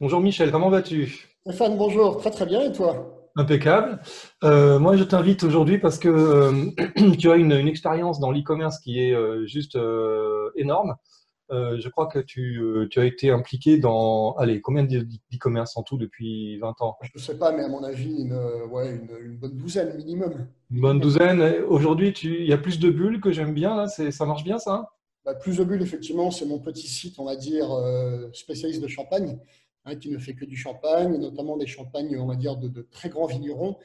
Bonjour Michel, comment vas-tu? Stéphane, bonjour. Très très bien. Et toi? Impeccable. Euh, moi, je t'invite aujourd'hui parce que euh, tu as une, une expérience dans l'e-commerce qui est euh, juste énorme. Je crois que tu, tu as été impliqué dans, allez, combien d'e- d'e-commerce en tout depuis 20 ans? Je ne sais pas, mais à mon avis, une, ouais, une, une bonne douzaine minimum. Une bonne douzaine. Aujourd'hui, il y a plus de bulles que j'aime bien, là, ça marche bien ça? Bah, plus de bulles, effectivement, c'est mon petit site, on va dire, spécialiste de champagne, hein, qui ne fait que du champagne, notamment des champagnes, on va dire, de, très grands vignerons,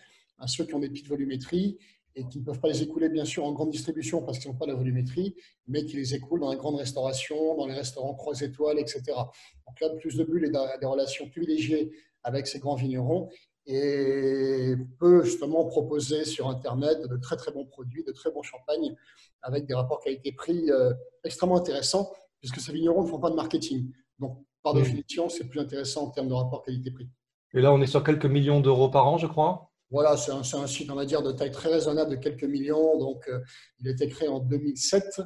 ceux qui ont des petites volumétries et qui ne peuvent pas les écouler, bien sûr, en grande distribution parce qu'ils n'ont pas la volumétrie, mais qui les écoulent dans la grande restauration, dans les restaurants 3 étoiles, etc. Donc là, plus de bulles et des des relations privilégiées avec ces grands vignerons et peut justement proposer sur Internet de très très bons produits, de très bons champagnes avec des rapports qualité-prix euh, extrêmement intéressants puisque ces vignerons ne font pas de marketing. Donc, par Hmm. définition, c'est plus intéressant en termes de rapport qualité-prix. Et là, on est sur quelques millions d'euros par an, je crois. Voilà, c'est un, site, on va dire, de taille très raisonnable de quelques millions. Donc, euh, il a été créé en 2007.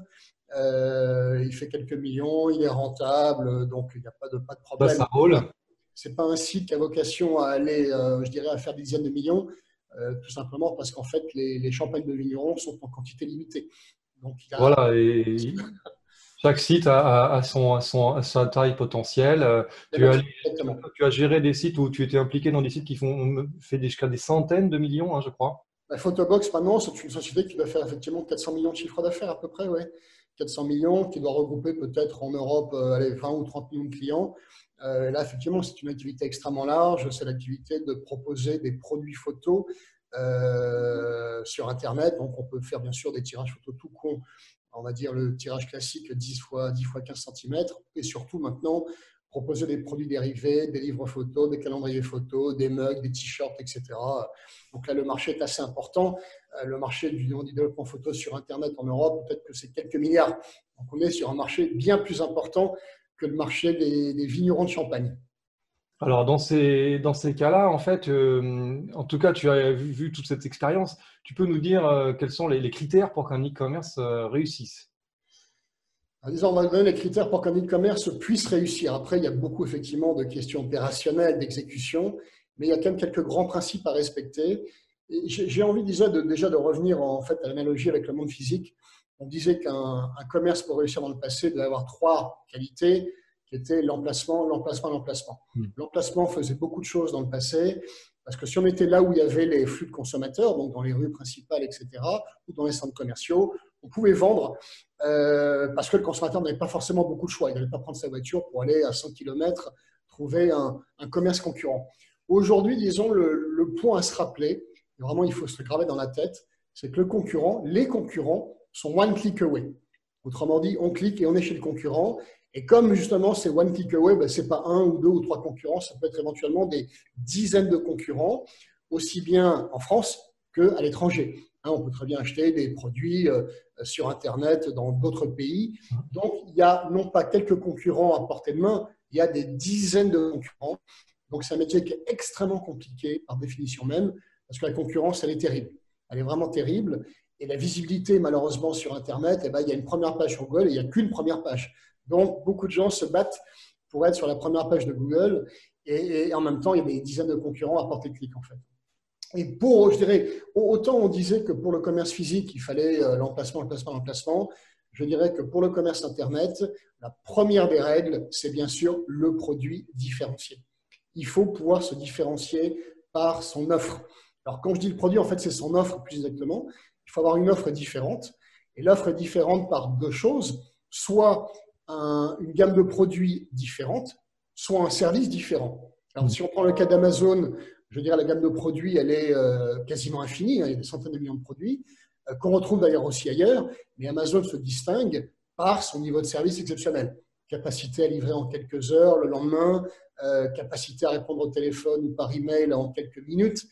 Euh, il fait quelques millions, il est rentable, donc il n'y a pas de, pas de Bah, problème. ça roule. C'est pas un site qui a vocation à aller, euh, je dirais, à faire des dizaines de millions, tout simplement parce qu'en fait, les, les champagnes de vignerons sont en quantité limitée. Donc, il a, Voilà, et chaque site a, a- a son, a son- a sa taille potentielle. Euh, Tu as, tu as géré des sites où tu étais impliqué dans des sites qui font fait jusqu'à des centaines de millions, hein, je crois. La Photobox, maintenant, c'est une société qui doit faire effectivement 400 millions de chiffres d'affaires à peu près, ouais. 400 millions, qui doit regrouper peut-être en Europe euh, allez, 20 ou 30 millions de clients. Euh, là, effectivement, c'est une activité extrêmement large. C'est l'activité de proposer des produits photos euh, sur Internet. Donc, on peut faire bien sûr des tirages photos tout con. On va dire le tirage classique 10 fois 10 fois 15 cm. Et surtout maintenant, proposer des produits dérivés, des livres photos, des calendriers photos, des mugs, des t-shirts, etc. Donc là, le marché est assez important. Euh, Le marché du développement photo sur Internet en Europe, peut-être que c'est quelques milliards. Donc on est sur un marché bien plus important que le marché des, des vignerons de champagne. Alors, dans ces, dans ces cas-là, en fait, euh, en tout cas, tu as vu, toute cette expérience. Tu peux nous dire euh, quels sont les, critères pour qu'un e-commerce euh, réussisse? Alors, va donner les critères pour qu'un e-commerce puisse réussir. Après, il y a beaucoup effectivement de questions opérationnelles, d'exécution, mais il y a quand même quelques grands principes à respecter. J'ai envie déjà de, déjà de revenir en fait à l'analogie avec le monde physique. On disait qu'un un commerce pour réussir dans le passé devait avoir trois qualités, qui étaient l'emplacement, l'emplacement, l'emplacement. Hmm. L'emplacement faisait beaucoup de choses dans le passé, parce que si on était là où il y avait les flux de consommateurs, donc dans les rues principales, etc., ou dans les centres commerciaux, on pouvait vendre euh, parce que le consommateur n'avait pas forcément beaucoup de choix. Il n'allait pas prendre sa voiture pour aller à 100 km trouver un, un commerce concurrent. Aujourd'hui, disons, le, le point à se rappeler, et vraiment il faut se le graver dans la tête, c'est que le concurrent, les concurrents sont one click away. Autrement dit, on clique et on est chez le concurrent. Et comme justement c'est one click away, ben, ce n'est pas un ou deux ou trois concurrents, ça peut être éventuellement des dizaines de concurrents, aussi bien en France qu'à l'étranger. Hein, on peut très bien acheter des produits euh, sur Internet dans d'autres pays. Donc, il y a non pas quelques concurrents à portée de main, il y a des dizaines de concurrents. Donc, c'est un métier qui est extrêmement compliqué par définition même, parce que la concurrence, elle est terrible. Elle est vraiment terrible. Et la visibilité, malheureusement, sur Internet, eh ben, il y a une première page sur Google et il n'y a qu'une première page. Donc, beaucoup de gens se battent pour être sur la première page de Google. Et, en même temps, il y a des dizaines de concurrents à portée de clic, en fait. Et pour, je dirais, autant on disait que pour le commerce physique, il fallait euh, l'emplacement, l'emplacement, l'emplacement, je dirais que pour le commerce Internet, la première des règles, c'est bien sûr le produit différencié. Il faut pouvoir se différencier par son offre. Alors, quand je dis le produit, en fait, c'est son offre plus exactement. Il faut avoir une offre différente. Et l'offre est différente par deux choses. Soit un- une gamme de produits différente, soit un service différent. Alors, si on prend le cas d'Amazon, je dirais la gamme de produits, elle est euh, quasiment infinie. hein, il y a des centaines de millions de produits euh, qu'on retrouve d'ailleurs aussi ailleurs. Mais Amazon se distingue par son niveau de service exceptionnel. Capacité à livrer en quelques heures le lendemain, euh, capacité à répondre au téléphone ou par email en quelques minutes,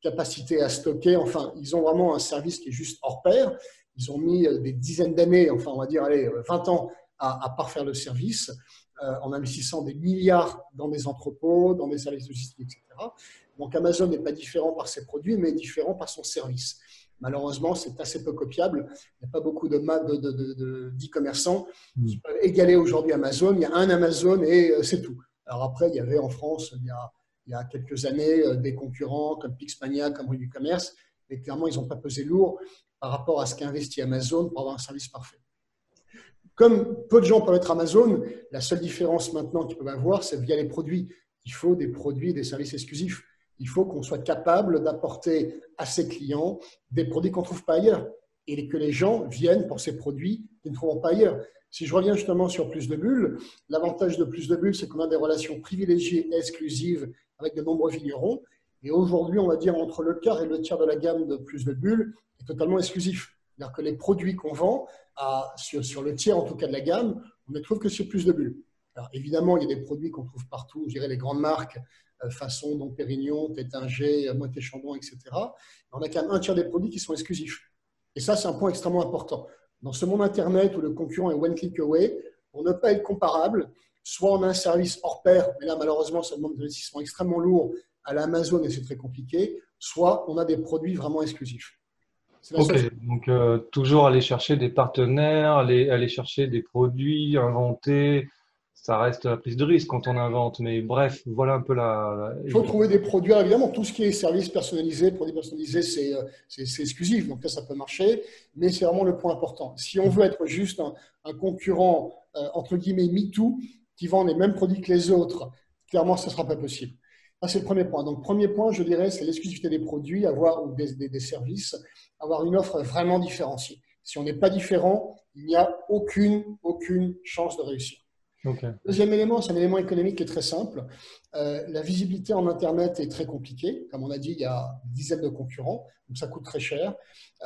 capacité à stocker. Enfin, ils ont vraiment un service qui est juste hors pair. Ils ont mis euh, des dizaines d'années, enfin on va dire allez, euh, 20 ans à, à parfaire le service euh, en investissant des milliards dans des entrepôts, dans des services logistiques, etc. Donc Amazon n'est pas différent par ses produits, mais différent par son service. Malheureusement, c'est assez peu copiable. Il n'y a pas beaucoup de ma- de- de- de- d'e-commerçants Mm. qui peuvent égaler aujourd'hui Amazon. Il y a un Amazon et euh, c'est tout. Alors après, il y avait en France, il y a, il y a quelques années, euh, des concurrents comme Pixmania, comme Rue du Commerce, mais clairement, ils n'ont pas pesé lourd par rapport à ce qu'investit Amazon pour avoir un service parfait. Comme peu de gens peuvent être Amazon, la seule différence maintenant qu'ils peuvent avoir, c'est via les produits. Il faut des produits et des services exclusifs. Il faut qu'on soit capable d'apporter à ses clients des produits qu'on ne trouve pas ailleurs et que les gens viennent pour ces produits qu'ils ne trouveront pas ailleurs. Si je reviens justement sur Plus de Bulles, l'avantage de Plus de Bulles, c'est qu'on a des relations privilégiées et exclusives avec de nombreux vignerons. Et aujourd'hui, on va dire entre le quart et le tiers de la gamme de Plus de Bulles est totalement exclusif. C'est-à-dire que les produits qu'on vend, sur, le tiers en tout cas de la gamme, on ne trouve que sur plus de bulles. Alors, évidemment, il y a des produits qu'on trouve partout, je dirais les grandes marques, euh, façon dont Pérignon, Tétinger, Moët Chandon, etc. on a quand même un tiers des produits qui sont exclusifs. Et ça, c'est un point extrêmement important. Dans ce monde Internet où le concurrent est one click away, pour ne pas être comparable, soit on a un service hors pair, mais là, malheureusement, ça demande des investissements extrêmement lourds à l'Amazon et c'est très compliqué, soit on a des produits vraiment exclusifs. Ok, donc euh, toujours aller chercher des partenaires, aller, aller chercher des produits, inventer. Ça reste la prise de risque quand on invente, mais bref, voilà un peu la. Il faut trouver des produits. évidemment, tout ce qui est service personnalisé, produits personnalisés, euh, c'est exclusif, donc là, ça peut marcher, mais c'est vraiment le point important. Si on veut être juste un, concurrent, euh, entre guillemets, MeToo, qui vend les mêmes produits que les autres, clairement, ce ne sera pas possible. C'est le premier point. Donc, premier point, je dirais, c'est l'exclusivité des produits, avoir des, des, des services avoir une offre vraiment différenciée. Si on n'est pas différent, il n'y a aucune, aucune chance de réussir. Deuxième élément, c'est un élément économique qui est très simple. Euh, la visibilité en Internet est très compliquée. Comme on a dit, il y a dizaines de concurrents, donc ça coûte très cher.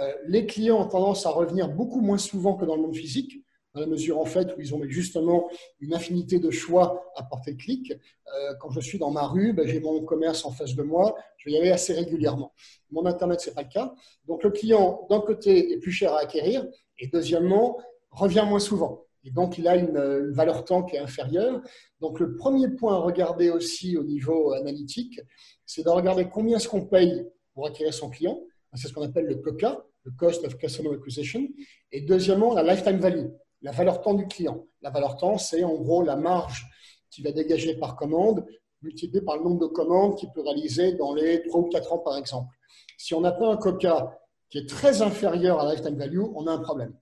Euh, les clients ont tendance à revenir beaucoup moins souvent que dans le monde physique dans la mesure en fait où ils ont justement une infinité de choix à porter de clic. Euh, quand je suis dans ma rue, ben, j'ai mon commerce en face de moi, je vais y aller assez régulièrement. Mon Internet, ce n'est pas le cas. Donc le client, d'un côté, est plus cher à acquérir, et deuxièmement, revient moins souvent. Et donc, il a une, une, valeur temps qui est inférieure. Donc, le premier point à regarder aussi au niveau analytique, c'est de regarder combien est-ce qu'on paye pour acquérir son client. C'est ce qu'on appelle le COCA, le Cost of Customer Acquisition. Et deuxièmement, la Lifetime Value la valeur temps du client. La valeur temps, c'est en gros la marge qui va dégager par commande multiplié par le nombre de commandes qu'il peut réaliser dans les 3 ou 4 ans, par exemple. Si on n'a pas un coca qui est très inférieur à la lifetime value, on a un problème.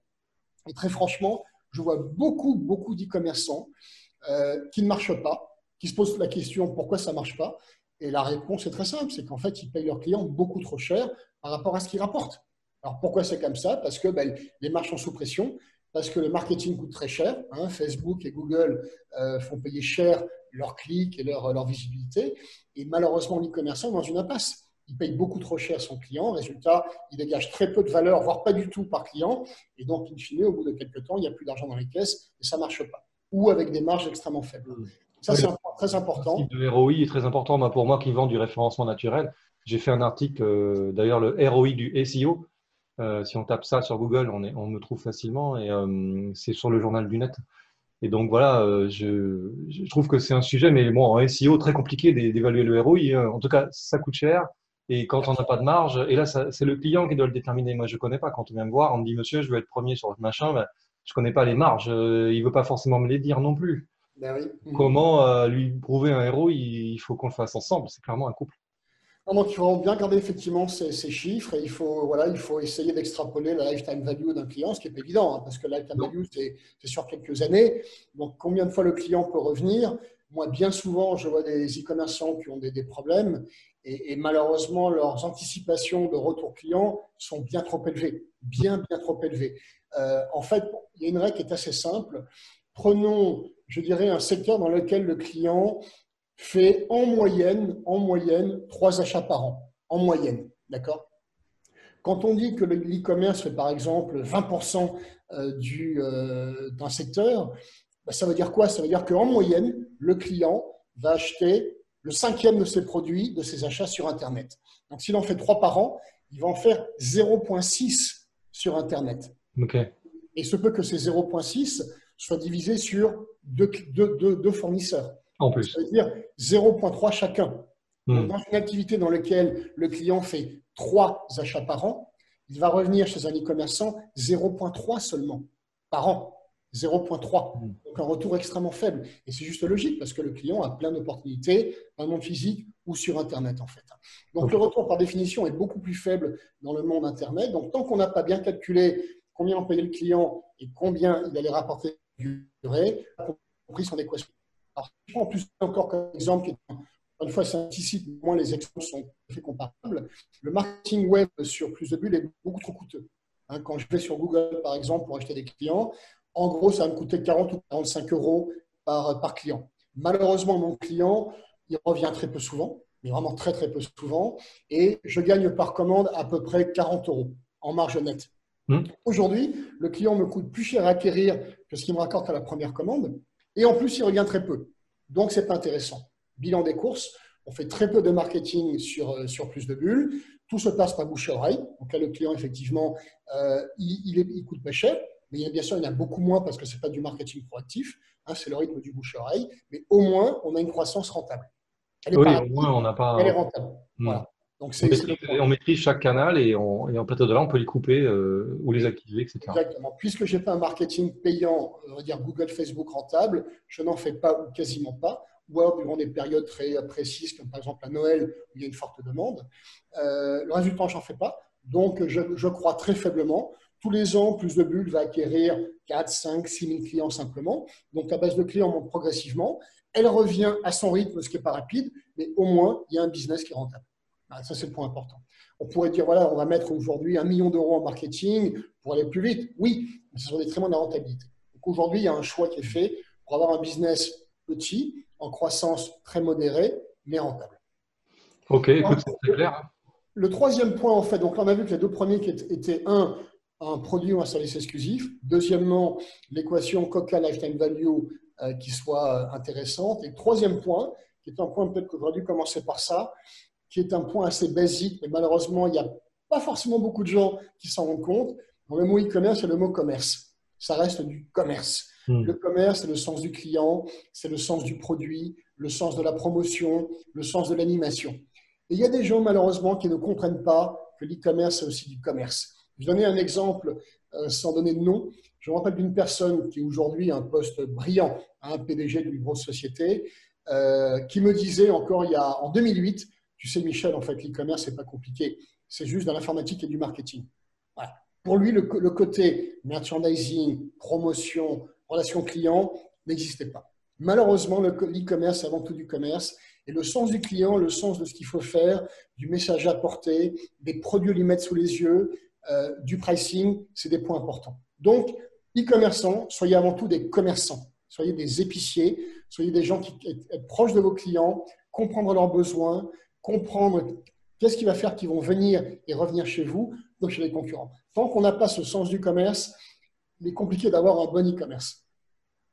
Et très franchement, je vois beaucoup, beaucoup d'e-commerçants euh, qui ne marchent pas, qui se posent la question pourquoi ça ne marche pas? Et la réponse est très simple, c'est qu'en fait, ils payent leurs clients beaucoup trop cher par rapport à ce qu'ils rapportent. Alors pourquoi c'est comme ça? Parce que ben, les marges sont sous pression parce que le marketing coûte très cher. Hein. Facebook et Google euh, font payer cher leurs clics et leur, leur visibilité. Et malheureusement, l'e-commerçant est dans une impasse. Il paye beaucoup trop cher son client. Résultat, il dégage très peu de valeur, voire pas du tout par client. Et donc, in fine, au bout de quelques temps, il n'y a plus d'argent dans les caisses et ça ne marche pas. Ou avec des marges extrêmement faibles. Ça, c'est un point très important. Le ROI est très important. Pour moi qui vends du référencement naturel, j'ai fait un article, euh, d'ailleurs, le ROI du SEO euh, si on tape ça sur Google, on, on me trouve facilement et euh, c'est sur le journal du net. Et donc voilà, euh, je, je, trouve que c'est un sujet, mais bon, en SEO, très compliqué d'évaluer le ROI. En tout cas, ça coûte cher. Et quand on n'a pas de marge, et là, c'est le client qui doit le déterminer. Moi, je ne connais pas. Quand on vient me voir, on me dit, monsieur, je veux être premier sur le machin, ben, je ne connais pas les marges. il ne veut pas forcément me les dire non plus. Ben oui. Comment lui prouver un ROI Il faut qu'on le fasse ensemble. C'est clairement un couple donc, il faut bien garder effectivement ces, chiffres et il faut, voilà, il faut essayer d'extrapoler la lifetime value d'un client, ce qui n'est pas évident, hein, parce que la lifetime value, c'est sur quelques années. Donc, combien de fois le client peut revenir? Moi, bien souvent, je vois des e-commerçants qui ont des, problèmes et, malheureusement, leurs anticipations de retour client sont bien trop élevées, bien, bien trop élevées. Euh, en fait, il y a une règle qui est assez simple. Prenons, je dirais, un secteur dans lequel le client fait en moyenne, en moyenne, trois achats par an. En moyenne, d'accord? Quand on dit que l'e-commerce fait par exemple 20% euh, euh, d'un secteur, bah, ça veut dire quoi? Ça veut dire qu'en moyenne, le client va acheter le cinquième de ses produits, de ses achats sur Internet. Donc s'il en fait trois par an, il va en faire 0,6 sur Internet. Et ce peut que ces 0,6 soient divisés sur deux fournisseurs. En plus. Ça veut dire 0,3 chacun. Hmm. Dans une activité dans laquelle le client fait 3 achats par an, il va revenir chez un e-commerçant 0,3 seulement par an. 0,3. Hmm. Donc un retour extrêmement faible. Et c'est juste logique parce que le client a plein d'opportunités dans le monde physique ou sur Internet en fait. Donc le retour par définition est beaucoup plus faible dans le monde Internet. Donc tant qu'on n'a pas bien calculé combien en payait le client et combien il allait rapporter du durée, compris son équation. Alors, je prends en plus encore comme exemple, qui une fois, c'est un site, moins les exemples sont très comparables. Le marketing web sur plus de bulles est beaucoup trop coûteux. Hein, quand je vais sur Google, par exemple, pour acheter des clients, en gros, ça va me coûter 40 ou 45 euros par, par client. Malheureusement, mon client, il revient très peu souvent, mais vraiment très, très peu souvent. Et je gagne par commande à peu près 40 euros en marge nette. Hmm. Aujourd'hui, le client me coûte plus cher à acquérir que ce qu'il me raccorde à la première commande. Et en plus, il revient très peu. Donc, ce n'est pas intéressant. Bilan des courses, on fait très peu de marketing sur, euh, sur plus de bulles. Tout se passe par bouche à oreille. Donc là, le client, effectivement, euh, il, il, coûte pas cher. Mais bien sûr, il y en a beaucoup moins parce que ce n'est pas du marketing proactif. Hein, c'est le rythme du bouche à oreille. Mais au moins, on a une croissance rentable. Elle est oui, au moins, on n'a pas. Elle est rentable. Voilà. Donc on, maîtrise, chaque canal et, on, et en plateau de là, on peut les couper euh, ou les activer, etc. Exactement. Puisque je n'ai pas un marketing payant, on va dire Google, Facebook rentable, je n'en fais pas ou quasiment pas ou alors durant des périodes très précises, comme par exemple à Noël, où il y a une forte demande. Euh, le résultat, je n'en fais pas. Donc, je, crois très faiblement. Tous les ans, plus de bulles va acquérir 4, 5, 6 000 clients simplement. Donc, la base de clients monte progressivement. Elle revient à son rythme, ce qui n'est pas rapide, mais au moins, il y a un business qui est rentable. Ça, c'est le point important. On pourrait dire, voilà, on va mettre aujourd'hui un million d'euros en marketing pour aller plus vite. Oui, mais ce sont des très de rentabilité. Donc, aujourd'hui, il y a un choix qui est fait pour avoir un business petit, en croissance très modérée, mais rentable. Ok, écoute, c'est clair. Hein. Le troisième point, en fait, donc là, on a vu que les deux premiers étaient un, un produit ou un service exclusif. Deuxièmement, l'équation Coca Lifetime Value euh, qui soit euh, intéressante. Et le troisième point, qui est un point peut-être qu'aujourd'hui, dû commencer par ça, qui est un point assez basique, mais malheureusement, il n'y a pas forcément beaucoup de gens qui s'en rendent compte. Dans le mot e-commerce, c'est le mot commerce. Ça reste du commerce. Hmm. Le commerce, c'est le sens du client, c'est le sens du produit, le sens de la promotion, le sens de l'animation. Et il y a des gens, malheureusement, qui ne comprennent pas que l'e-commerce, c'est aussi du commerce. Je vais donner un exemple euh, sans donner de nom. Je me rappelle d'une personne qui aujourd'hui a un poste brillant, un PDG d'une grosse société, euh, qui me disait encore il y a, en 2008, tu sais Michel, en fait, l'e-commerce, c'est pas compliqué. C'est juste de l'informatique et du marketing. Pour lui, le, côté merchandising, promotion, relation client n'existait pas. Malheureusement, l'e-commerce, c'est avant tout du commerce. Et le sens du client, le sens de ce qu'il faut faire, du message à porter, des produits à lui mettre sous les yeux, euh, du pricing, c'est des points importants. Donc, e-commerçants, soyez avant tout des commerçants, soyez des épiciers, soyez des gens qui sont proches de vos clients, comprendre leurs besoins, comprendre qu'est-ce qui va faire qu'ils vont venir et revenir chez vous, donc chez les concurrents. Tant qu'on n'a pas ce sens du commerce, il est compliqué d'avoir un bon e-commerce.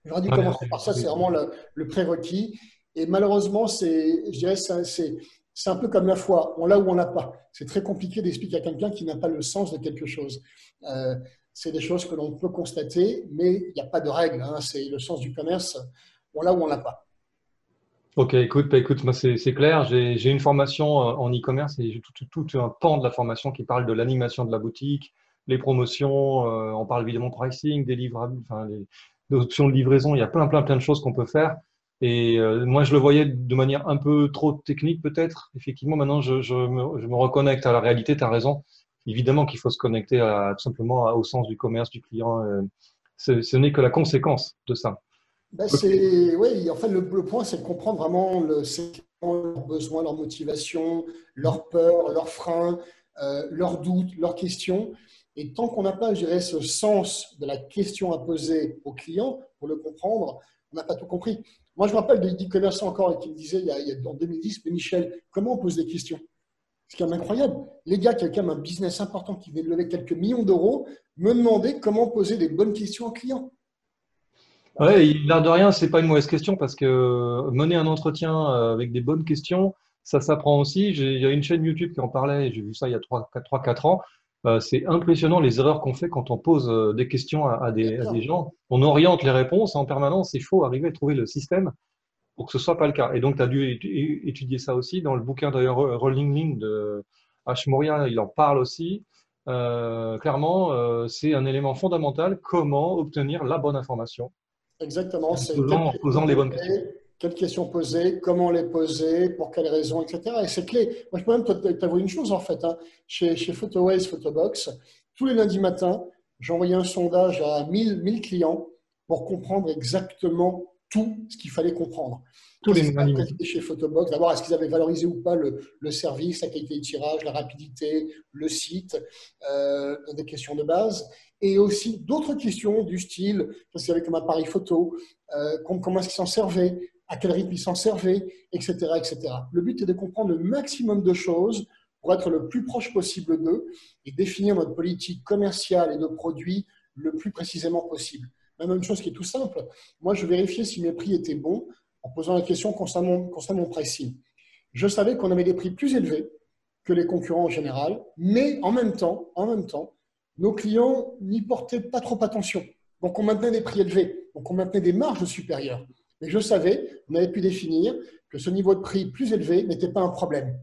J'aurais dû commencer par ça, c'est vraiment le, prérequis. Et malheureusement, c'est, je dirais, c'est, c'est un peu comme la foi, on l'a ou on l'a pas. C'est très compliqué d'expliquer à quelqu'un qui n'a pas le sens de quelque chose. Euh, c'est des choses que l'on peut constater, mais il n'y a pas de règle. Hein. C'est le sens du commerce, on l'a ou on l'a pas. Ok, écoute, bah, écoute, moi c'est clair. J'ai une formation euh, en e-commerce et j'ai tout, tout, un pan de la formation qui parle de l'animation de la boutique, les promotions, euh, on parle évidemment pricing, des livrables, enfin, les, options de livraison, il y a plein, plein, plein de choses qu'on peut faire. Et euh, moi, je le voyais de manière un peu trop technique, peut-être. Effectivement, maintenant, je, je, me, je, me, reconnecte à la réalité. Tu as raison. Évidemment qu'il faut se connecter à, tout simplement au sens du commerce du client. Euh, ce n'est que la conséquence de ça. Ben c'est, oui, en fait, le, point, c'est de comprendre vraiment le, leurs besoins, leurs motivations, leurs peurs, leurs freins, leurs doutes, leurs questions. Et tant qu'on n'a pas, je dirais, ce sens de la question à poser au client pour le comprendre, on n'a pas tout compris. Moi, je me rappelle des commerçants encore qui me disaient il y, a, en 2010, mais Michel, comment on pose des questions? C'est quand même incroyable. Les gars qui ont quand même un business important qui venaient de lever quelques millions d'euros me demandaient comment poser des bonnes questions aux clients. Oui, l'air de rien, c'est pas une mauvaise question parce que mener un entretien euh, avec des bonnes questions, ça s'apprend aussi. Il y a une chaîne YouTube qui en parlait, j'ai vu ça il y a 3-4 ans. Euh, c'est impressionnant les erreurs qu'on fait quand on pose euh, des questions à, des, gens. On oriente les réponses en permanence. Il faut arriver à trouver le système pour que ce soit pas le cas. Et donc, tu as dû étudier ça aussi dans le bouquin d'ailleurs Rolling Link de H. Moria, il en parle aussi. clairement, c'est un élément fondamental. Comment obtenir la bonne information? Exactement. En posant, les bonnes questions. Quelles questions poser, comment les poser, pour quelles raisons, etc. Et c'est clé. Moi, je peux même t'avouer une chose, en fait. Hein. Chez, chez Photoways, Photobox, tous les lundis matins, j'envoyais un sondage à 1000, 1000 clients pour comprendre exactement tout ce qu'il fallait comprendre. Tous les chez Photobox. D'abord, est-ce qu'ils avaient valorisé ou pas le, service, la qualité de tirage, la rapidité, le site, euh, des questions de base. Et aussi d'autres questions du style, qu'est-ce qu'il y avait comme appareil photo, euh, comment est-ce qu'ils s'en servaient, à quel rythme ils s'en servaient, etc., etc. Le but est de comprendre le maximum de choses pour être le plus proche possible d'eux et définir notre politique commerciale et de produits le plus précisément possible. Même une chose qui est tout simple, moi je vérifiais si mes prix étaient bons en posant la question concernant, concernant pricing. Je savais qu'on avait des prix plus élevés que les concurrents en général, mais en même temps, en même temps, nos clients n'y portaient pas trop attention. Donc on maintenait des prix élevés, donc on maintenait des marges supérieures. Mais je savais, on avait pu définir que ce niveau de prix plus élevé n'était pas un problème.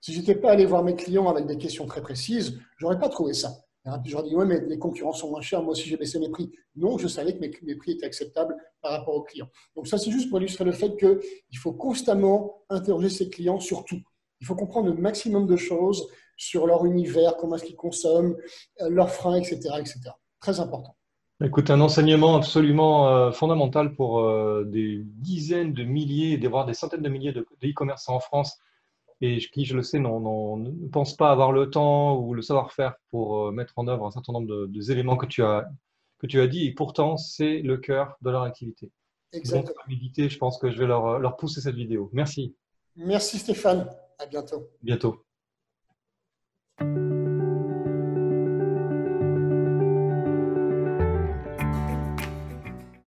Si je n'étais pas allé voir mes clients avec des questions très précises, je n'aurais pas trouvé ça. Puis j'aurais dit, ouais, mais les concurrents sont moins chers, moi aussi j'ai baissé mes prix. Non, je savais que mes, prix étaient acceptables par rapport aux clients. Donc ça, c'est juste pour illustrer le fait qu'il faut constamment interroger ses clients sur tout. Il faut comprendre le maximum de choses sur leur univers, comment est-ce qu'ils consomment, euh, leurs freins, etc., etc. Très important. Écoute, un enseignement absolument euh, fondamental pour euh, des dizaines de milliers, voire des centaines de milliers de e-commerce en France et qui, je le sais, ne pense pas avoir le temps ou le savoir-faire pour mettre en œuvre un certain nombre de, éléments que tu, as, que tu as dit. Et pourtant, c'est le cœur de leur activité. Exactement. Donc, je pense que je vais leur, leur pousser cette vidéo. Merci. Merci Stéphane. À bientôt. Bientôt.